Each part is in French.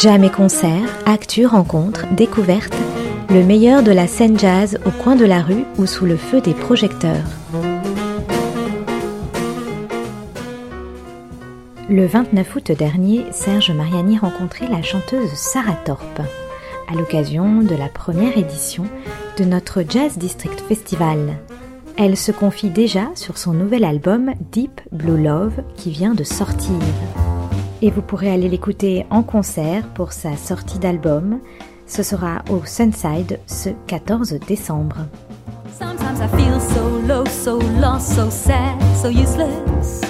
Jam et concert, actu, rencontres, découvertes, le meilleur de la scène jazz au coin de la rue ou sous le feu des projecteurs. Le 29 août dernier, Serge Mariani rencontrait la chanteuse Sarah Torp à l'occasion de la première édition de notre Jazz District Festival. Elle se confie déjà sur son nouvel album Deep Blue Love qui vient de sortir. Et vous pourrez aller l'écouter en concert pour sa sortie d'album. Ce sera au Sunside ce 14 décembre. Sometimes I feel so low, so lost, so sad, so useless.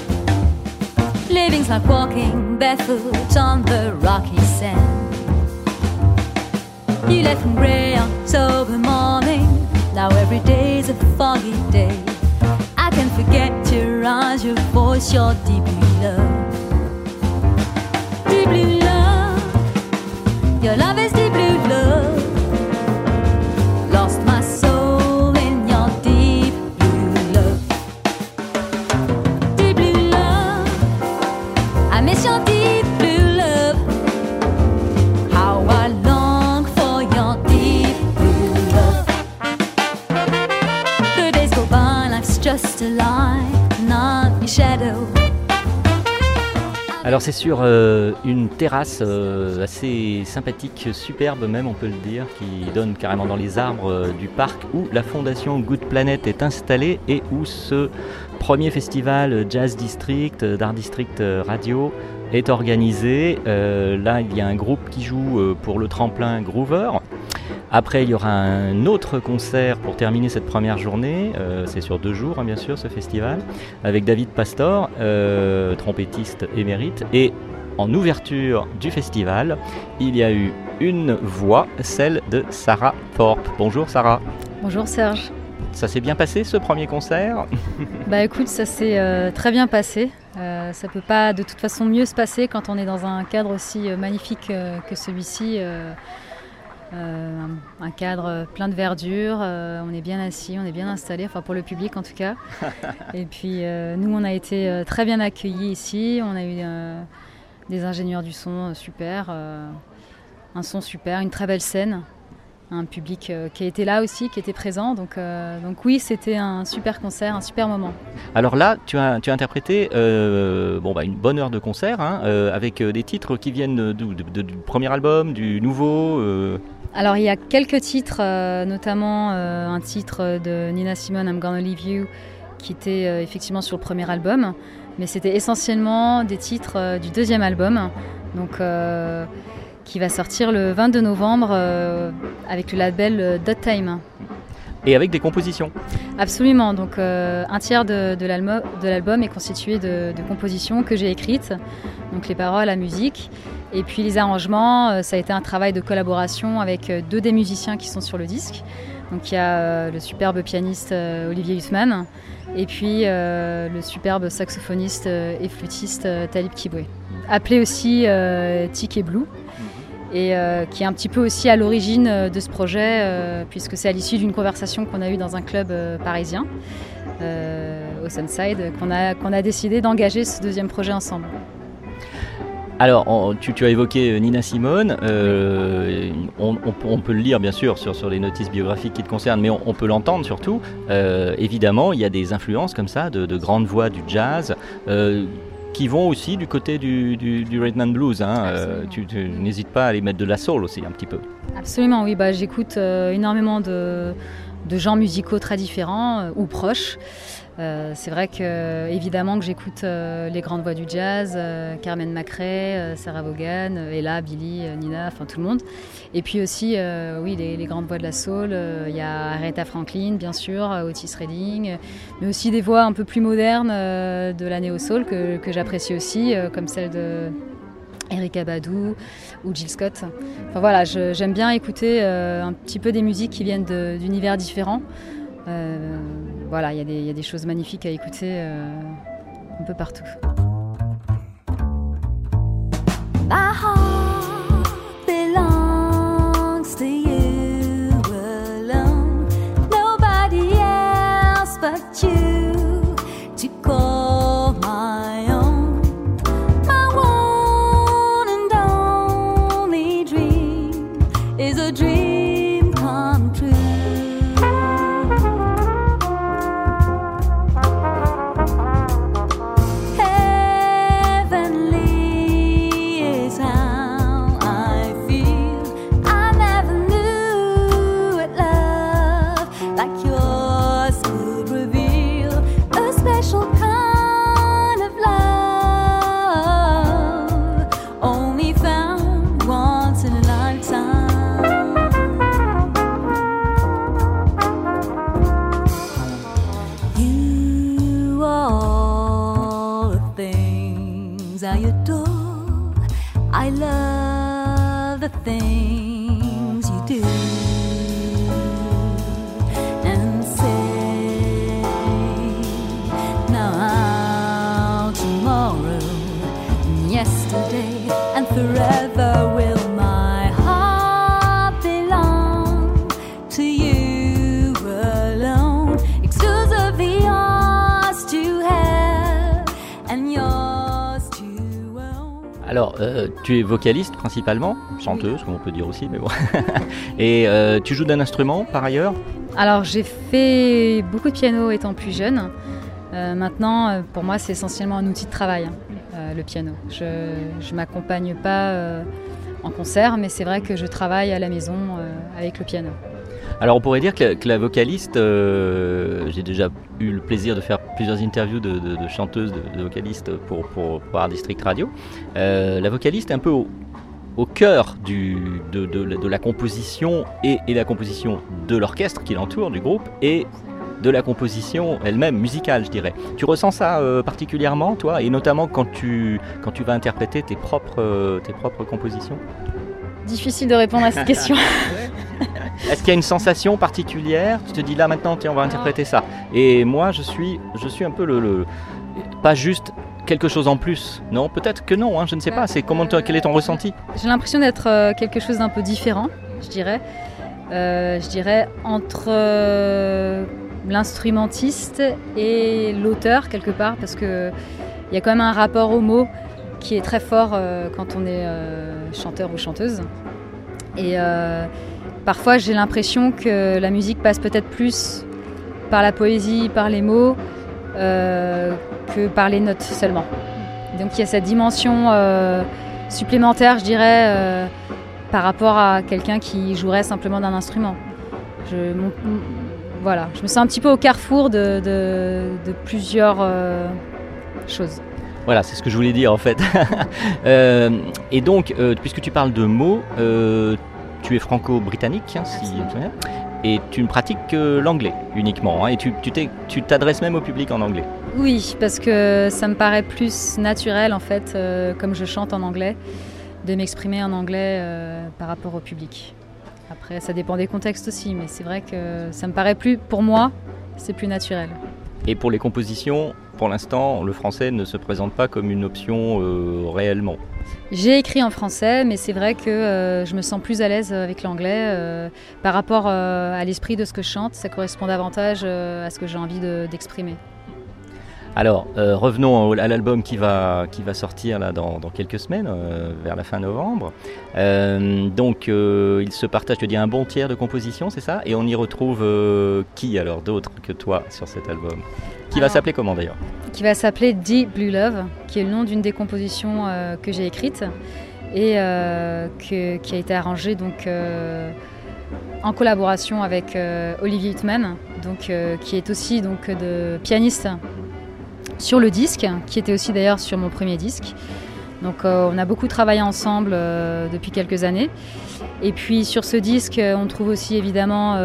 Living's like walking barefoot on the rocky sand. You left me gray on sober morning. Now every day's a foggy day. I can forget your eyes, your voice, your deep love. Deep blue love. Your love is deep blue love. Lost my soul in your deep blue love. Deep blue love. I miss your deep blue love. How I long for your deep blue love. The days go by, life's just a lie, not your shadow. Alors c'est sur euh, une terrasse euh, assez sympathique, superbe même on peut le dire, qui donne carrément dans les arbres euh, du parc où la fondation Good Planet est installée et où ce premier festival Jazz District, d'Art District Radio est organisé. Là il y a un groupe qui joue pour le tremplin Groover. Après, il y aura un autre concert pour terminer cette première journée. Euh, c'est sur deux jours, hein, bien sûr, ce festival, avec David Pastor, euh, trompettiste émérite. Et en ouverture du festival, il y a eu une voix, celle de Sarah Thorpe. Bonjour Sarah. Bonjour Serge. Ça s'est bien passé ce premier concert? Bah écoute, ça s'est euh, très bien passé. Euh, ça peut pas de toute façon mieux se passer quand on est dans un cadre aussi magnifique euh, que celui-ci. Euh, euh, un, un cadre plein de verdure, euh, on est bien assis, on est bien installé, enfin pour le public en tout cas. Et puis euh, nous, on a été euh, très bien accueillis ici, on a eu euh, des ingénieurs du son euh, super, euh, un son super, une très belle scène, un public euh, qui était là aussi, qui était présent. Donc, euh, donc oui, c'était un super concert, un super moment. Alors là, tu as, tu as interprété euh, bon, bah, une bonne heure de concert hein, euh, avec euh, des titres qui viennent du, du- du premier album, du nouveau. Alors il y a quelques titres, euh, notamment euh, un titre de Nina Simone, I'm Gonna Leave You, qui était euh, effectivement sur le premier album, mais c'était essentiellement des titres du deuxième album, donc euh, qui va sortir le 22 novembre euh, avec le label Dot Time. et avec des compositions. Absolument, donc euh, un tiers de, l'album de l'album est constitué de, de compositions que j'ai écrites, donc les paroles, la musique, et puis les arrangements, euh, ça a été un travail de collaboration avec euh, deux des musiciens qui sont sur le disque. Donc il y a euh, le superbe pianiste Olivier Hussman, et puis le superbe saxophoniste et flûtiste Talib Kiboué, appelé aussi Tic et Blue et euh, qui est un petit peu aussi à l'origine de ce projet, euh, puisque c'est à l'issue d'une conversation qu'on a eue dans un club euh, parisien, au Sunside, qu'on a, qu'on a décidé d'engager ce deuxième projet ensemble. Alors, on- tu, tu as évoqué euh, Nina Simone. euh, on, on peut- on peut le lire, bien sûr, sur, sur les notices biographiques qui te concernent, mais on, peut l'entendre surtout. Euh, évidemment, il y a des influences comme ça, de, de grandes voix du jazz. euh, qui vont aussi du côté du, du, du rhythm and blues. hein. Euh, tu tu n'hésites pas à aller mettre de la soul aussi un petit peu. Absolument, oui, bah, j'écoute euh, énormément de, de genres musicaux très différents euh, ou proches. Euh, c'est vrai que évidemment que j'écoute euh, les grandes voix du jazz, euh, Carmen McRae, Sarah Vaughan, Ella, Billy, Nina, enfin tout le monde. Et puis aussi, oui, les, grandes voix de la soul. Il y a Aretha Franklin, bien sûr, Otis Redding, mais aussi des voix un peu plus modernes de la néo soul que, j'apprécie aussi, comme celle de Erika Badou ou Jill Scott. Enfin voilà, j'aime bien écouter un petit peu des musiques qui viennent d'univers différents. Voilà, il y, a des choses magnifiques à écouter euh, un peu partout. Tu es vocaliste principalement, chanteuse, comme on peut dire aussi, mais bon. Et euh, tu joues d'un instrument par ailleurs? Alors j'ai fait beaucoup de piano étant plus jeune. Euh, maintenant, euh, pour moi, c'est essentiellement un outil de travail, hein, le piano. Je ne m'accompagne pas en concert, mais c'est vrai que je travaille à la maison avec le piano. Alors on pourrait dire que, la vocaliste, euh, j'ai déjà eu le plaisir de faire plusieurs interviews de, chanteuses, de, vocalistes pour, pour, Art District Radio. Euh, la vocaliste est un peu au, cœur de, la composition et, la composition de l'orchestre qui l'entoure, du groupe, et de la composition elle-même, musicale, je dirais. Tu ressens ça euh, particulièrement, toi, et notamment quand tu, quand tu vas interpréter tes propres, tes propres compositions? Difficile de répondre à cette question. Est-ce qu'il y a une sensation particulière? Tu te dis là maintenant, tiens, on va interpréter ça. Et moi, je suis, je suis un peu le, pas juste quelque chose en plus. Non, peut-être que non. Hein, je ne sais pas. C'est comment, quel est ton ressenti? J'ai l'impression d'être euh, quelque chose d'un peu différent, je dirais. Euh, je dirais entre euh, l'instrumentiste et l'auteur quelque part, parce que il y a quand même un rapport au mot qui est très fort quand on est chanteur ou chanteuse. Et Parfois, j'ai l'impression que la musique passe peut-être plus par la poésie, par les mots, euh, que par les notes seulement. Donc il y a cette dimension euh, supplémentaire, je dirais, euh, par rapport à quelqu'un qui jouerait simplement d'un instrument. Voilà, je me sens un petit peu au carrefour de, de plusieurs choses. Voilà, c'est ce que je voulais dire en fait. et donc, puisque tu parles de mots, tu es franco-britannique, hein, si et tu ne pratiques que l'anglais uniquement, hein, et tu, t'adresses même au public en anglais. Oui, parce que ça me paraît plus naturel en fait, euh, comme je chante en anglais, de m'exprimer en anglais euh, par rapport au public. Après, ça dépend des contextes aussi, mais c'est vrai que ça me paraît plus, pour moi, c'est plus naturel. Et pour les compositions, pour l'instant, le français ne se présente pas comme une option euh, réellement. J'ai écrit en français, mais c'est vrai que euh, je me sens plus à l'aise avec l'anglais euh, par rapport à l'esprit de ce que je chante. Ça correspond davantage à ce que j'ai envie d'exprimer. Alors, revenons à l'album qui va, qui va sortir là, dans, quelques semaines, vers la fin novembre. donc, il se partage, je dis, un bon tiers de composition, c'est ça? Et on y retrouve qui alors d'autre que toi sur cet album? Qui va s'appeler comment d'ailleurs? Qui va s'appeler Deep Blue Love, qui est le nom d'une des compositions euh, que j'ai écrites et euh, qui a été arrangée donc, euh, en collaboration avec Olivier Huttman, donc, qui est aussi donc, de pianiste sur le disque, qui était aussi d'ailleurs sur mon premier disque. Donc on a beaucoup travaillé ensemble depuis quelques années. Et puis sur ce disque, on trouve aussi évidemment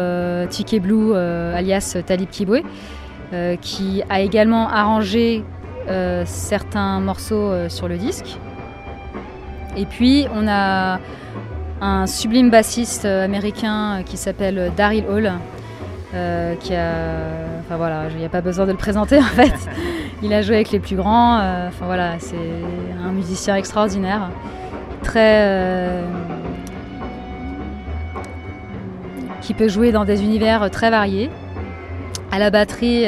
Tiki Blue, alias Talib Kibwe, qui a également arrangé certains morceaux sur le disque. Et puis on a un sublime bassiste euh, américain euh, qui s'appelle Daryl Hall, euh, qui a, enfin voilà, il n'y a pas besoin de le présenter en fait. Il a joué avec les plus grands. enfin voilà, c'est un musicien extraordinaire, très qui peut jouer dans des univers très variés. À la batterie,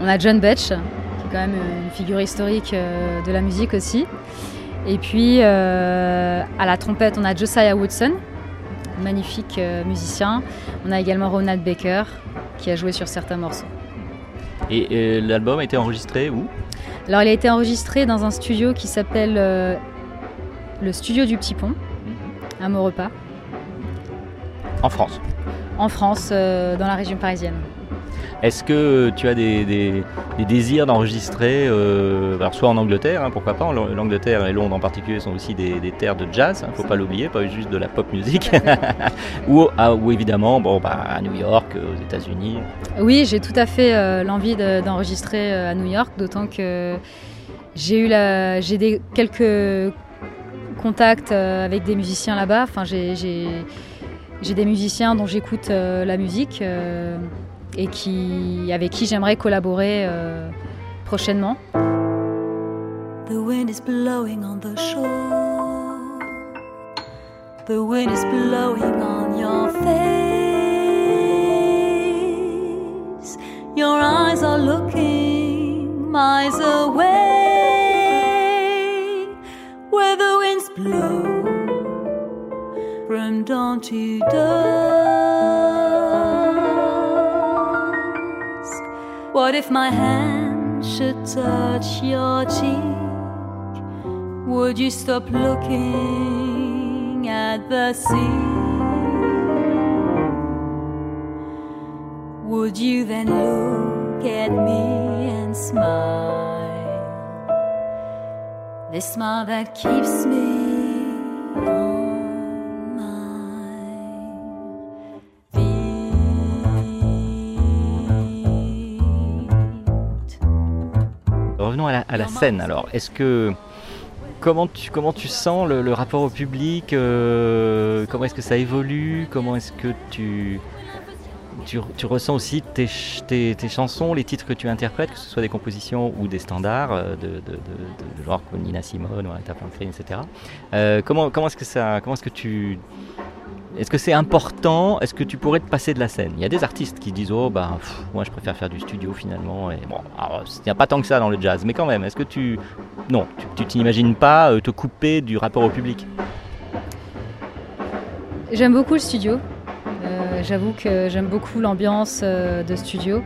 on a John Betch, qui est quand même une figure historique de la musique aussi. Et puis euh, à la trompette, on a Josiah Woodson, magnifique euh, musicien. On a également Ronald Baker qui a joué sur certains morceaux. Et, l'album a été enregistré où? Alors il a été enregistré dans un studio qui s'appelle euh, le Studio du Petit Pont, à Maurepas. En France En France, dans la région parisienne. Est-ce que tu as des, désirs d'enregistrer, euh, soit en Angleterre, hein, pourquoi pas, l'Angleterre et Londres en particulier sont aussi des, terres de jazz, il hein, ne faut pas l'oublier, pas juste de la pop music, ah, ou, évidemment bon, bah, à New York, aux États-Unis. Oui, j'ai tout à fait euh, l'envie d'enregistrer euh, à New York, d'autant que j'ai eu la, j'ai des, quelques contacts avec des musiciens là-bas, enfin, j'ai, j'ai des musiciens dont j'écoute la musique et qui, avec qui j'aimerais collaborer euh, prochainement. The wind is blowing on the shore. The wind is blowing on your face. Your eyes are looking miles away. Where the winds blow from dawn to dawn. What if my hand should touch your cheek? Would you stop looking at the sea? Would you then look at me and smile? This smile that keeps me à la, scène alors. Est-ce que comment tu, comment tu sens le, rapport au public euh, Comment est-ce que ça évolue Comment est-ce que tu, tu, ressens aussi tes, tes, chansons, les titres que tu interprètes, que ce soit des compositions ou des standards euh, de, de, de, genre comme Nina Simone ou Aretha Franklin, etc. Euh, comment comment est-ce que ça, comment est-ce que tu est-ce que c'est important? Est-ce que tu pourrais te passer de la scène? Il y a des artistes qui disent Oh, bah, moi je préfère faire du studio finalement. Et bon, il n'y a pas tant que ça dans le jazz, mais quand même, est-ce que tu. Non, tu t'imagines pas euh, te couper du rapport au public? J'aime beaucoup le studio. Euh, j'avoue que j'aime beaucoup l'ambiance euh, de studio.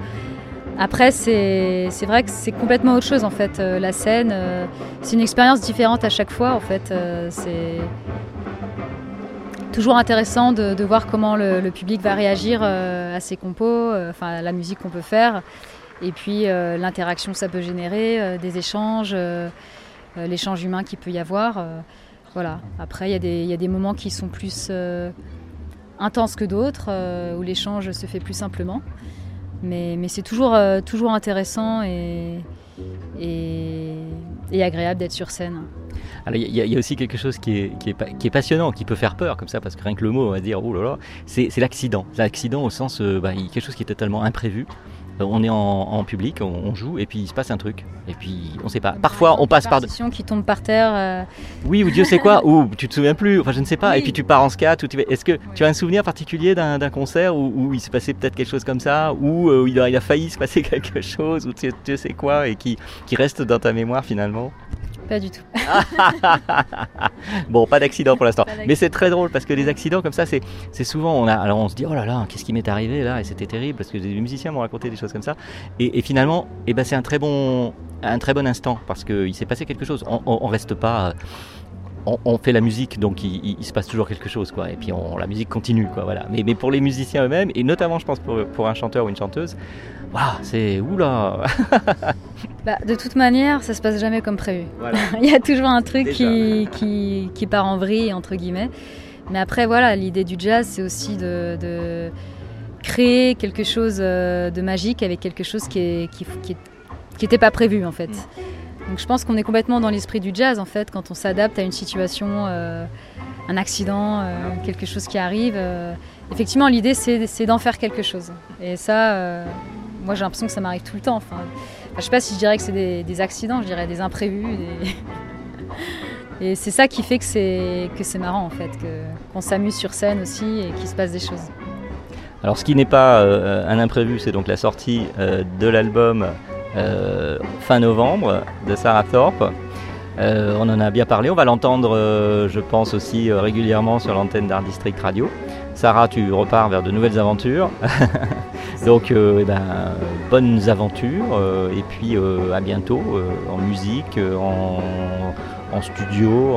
Après, c'est vrai que c'est complètement autre chose en fait. la scène, c'est une expérience différente à chaque fois en fait. c'est toujours intéressant de, voir comment le, public va réagir euh, à ces compos, euh, enfin à la musique qu'on peut faire, et puis euh, l'interaction que ça peut générer, des échanges, l'échange humain qu'il peut y avoir. voilà. Après, il y, a des moments qui sont plus intenses que d'autres, où l'échange se fait plus simplement. Mais, mais c'est toujours, toujours intéressant et, et, agréable d'être sur scène. Il y, a aussi quelque chose qui est, passionnant, qui peut faire peur comme ça, parce que rien que le mot, on va dire, oh c'est l'accident. L'accident au sens, euh, bah, quelque chose qui est totalement imprévu. Euh, on est en, public, on, joue, et puis il se passe un truc. Et puis on sait pas. Parfois on passe par. De... qui tombe par terre. Euh. Oui, ou Dieu sait quoi, ou tu te souviens plus, enfin je ne sais pas. Et puis tu pars en scat. Est-ce que tu as un souvenir particulier d'un concert où, il s'est passé peut-être quelque chose comme ça, ou il, a, failli se passer quelque chose, ou tu, tu sais quoi, et qui, qui reste dans ta mémoire finalement? Pas du tout. bon, pas d'accident pour l'instant. Mais c'est très drôle parce que les accidents comme ça, c'est souvent, on a, alors on se dit, oh là là, qu'est-ce qui m'est arrivé là? Et c'était terrible parce que des musiciens m'ont raconté des choses comme ça. Et, finalement, eh ben, c'est un, très bon, un très bon instant parce qu'il s'est passé quelque chose. On, ne reste pas on, fait la musique, donc il, se passe toujours quelque chose, quoi. Et puis on, la musique continue, quoi. Voilà. Mais, mais pour les musiciens eux-mêmes, et notamment, je pense pour, pour un chanteur ou une chanteuse, waouh, c'est oula. bah, de toute manière, ça se passe jamais comme prévu. il y a toujours un truc qui, qui, qui, part en vrille entre guillemets. Mais après, voilà, l'idée du jazz, c'est aussi de, de, créer quelque chose euh, de magique avec quelque chose qui n'était qui, qui, pas prévu en fait. Mm. Donc je pense qu'on est complètement dans l'esprit du jazz en fait, quand on s'adapte à une situation, euh, un accident, euh, quelque chose qui arrive. Euh, effectivement, l'idée c'est d'en faire quelque chose. Et ça, moi j'ai l'impression que ça m'arrive tout le temps. Enfin, je sais pas si je dirais que c'est des, accidents, je dirais des imprévus. Et c'est ça qui fait que c'est marrant en fait, qu'on s'amuse sur scène aussi et qu'il se passe des choses. Alors ce qui n'est pas un imprévu, c'est donc la sortie de l'album fin novembre de Sarah Thorpe. Euh, on en a bien parlé, on va l'entendre, euh, je pense aussi régulièrement sur l'antenne d'Art District Radio. Sarah, tu repars vers de nouvelles aventures. Donc, eh ben, bonnes aventures et puis à bientôt en musique, en, studio,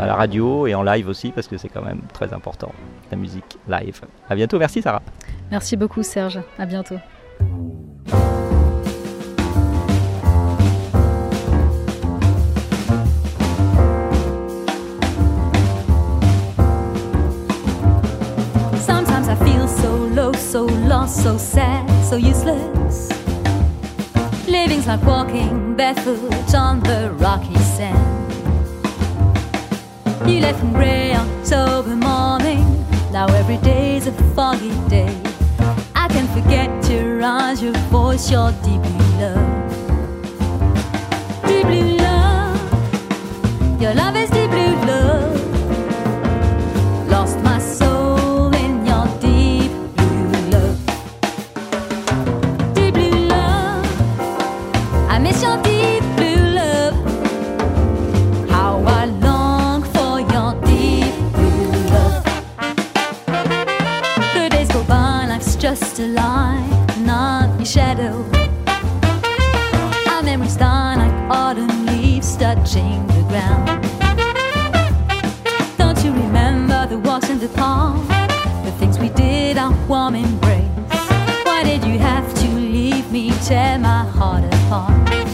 à la radio et en live aussi parce que c'est quand même très important la musique live. À bientôt, merci Sarah. Merci beaucoup Serge, à bientôt. So sad, so useless. Living's like walking barefoot on the rocky sand. You left in grey October morning, now every day's a foggy day. I can forget your eyes, your voice, your deep blue love. Deep blue love, your love is deep the things we did, our warm embrace? Why did you have to leave me, tear my heart apart?